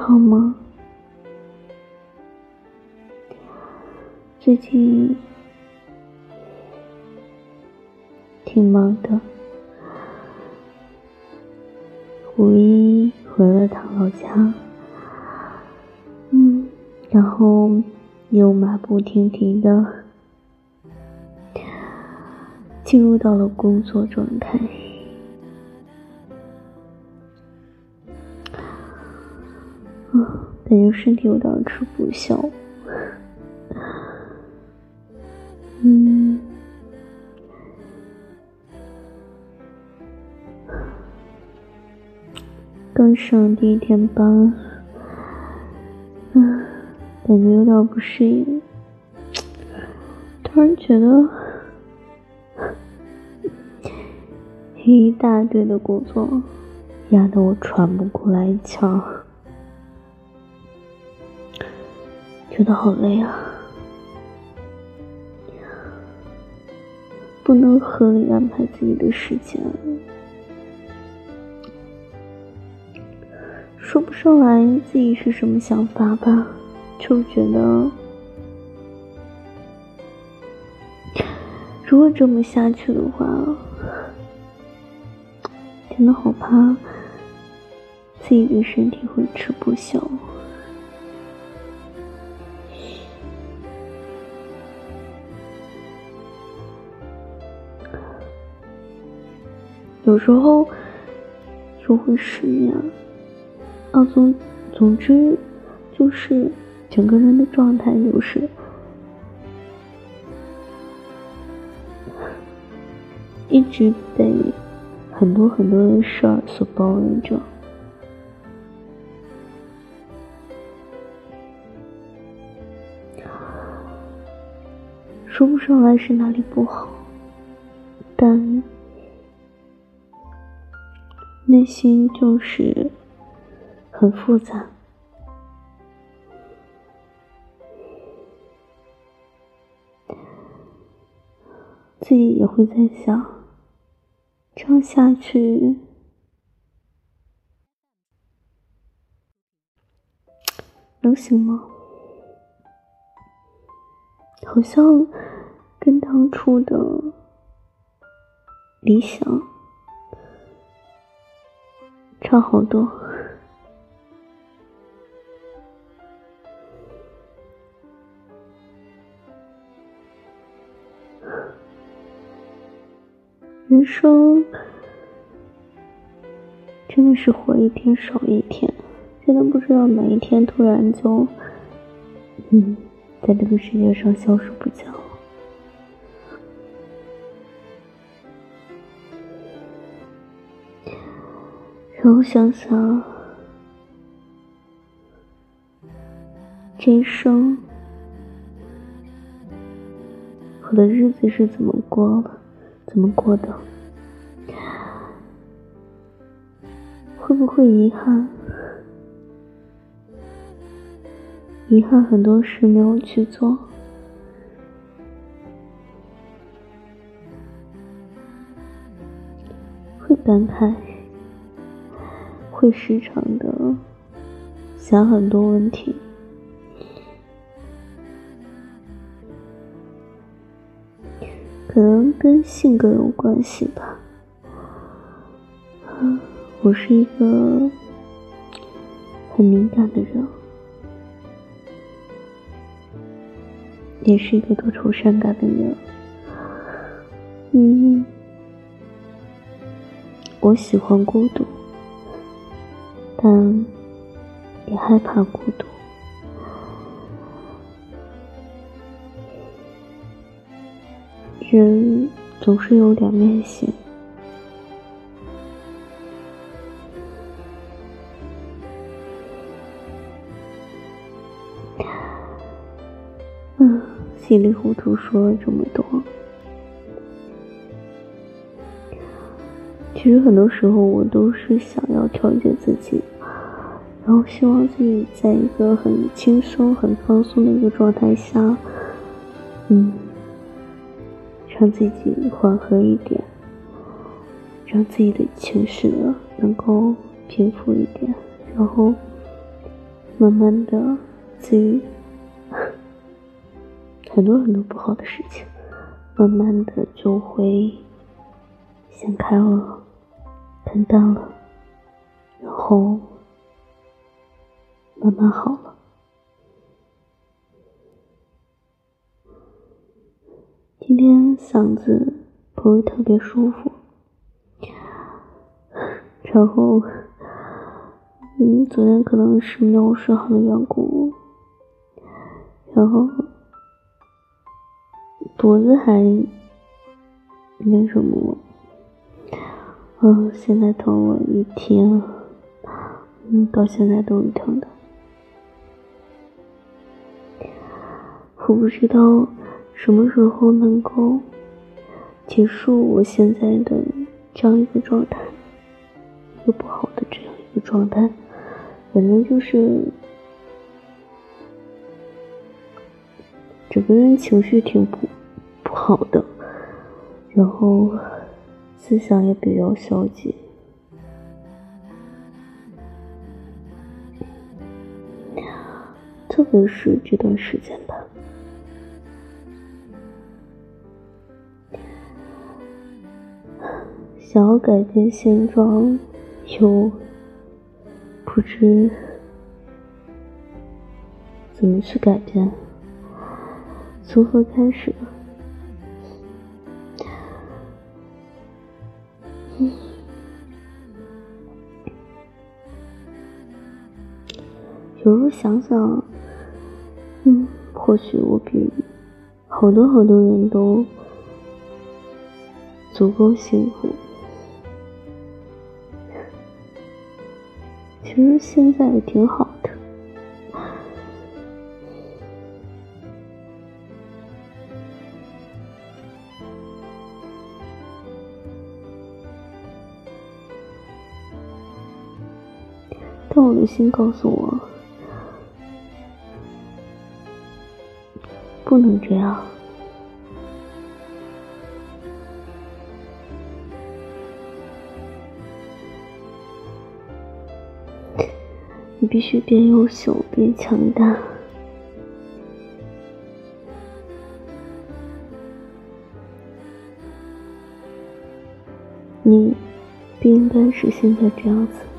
好吗？最近挺忙的，五一回了趟老家，嗯，然后又马不停蹄的进入到了工作状态，感觉身体有点吃不消。嗯，刚上第一天班，嗯，感觉有点不适应。突然觉得一大堆的工作压得我喘不过来气儿，觉得好累啊。不能合理安排自己的时间，说不上来自己是什么想法吧，就觉得如果这么下去的话，真的好怕自己的身体会吃不消。有时候就会失眠，啊，总总之就是整个人的状态就是一直被很多很多的事儿所包围着，说不上来是哪里不好，但。内心就是很复杂，自己也会在想，这样下去能行吗？好像跟当初的理想。差好多，人生真的是活一天少一天，真的不知道哪一天突然就，嗯，在这个世界上消失不见。让我想想，这一生我的日子是怎么过的？怎么过的？会不会遗憾？遗憾很多事没有去做，会感慨。会时常的想很多问题，可能跟性格有关系吧。我是一个很敏感的人，也是一个多愁善感的人。嗯，我喜欢孤独。但也害怕孤独。人总是有两面性。嗯，稀里糊涂说了这么多。其实很多时候，我都是想要调节自己，然后希望自己在一个很轻松、很放松的一个状态下，嗯，让自己缓和一点，让自己的情绪呢能够平复一点，然后慢慢的，自 己很多很多不好的事情，慢慢的就会想开了，看淡了，然后慢慢好了。今天嗓子不是特别舒服，然后。嗯，昨天可能是没有睡好的缘故，然后脖子还那什么，嗯，现在疼了一天，嗯，到现在都是疼的。我不知道什么时候能够结束我现在的这样一个状态，一个不好的这样一个状态。反正就是整个人情绪挺不不好的，然后思想也比较消极，特别是这段时间吧，想要改变现状，又。不知怎么去改变，从何开始？有时候想想，嗯，或许我比好多好多人都足够幸福。其实现在也挺好的，但我的心告诉我，不能这样。你必须变优秀，变强大。你不应该是现在这样子。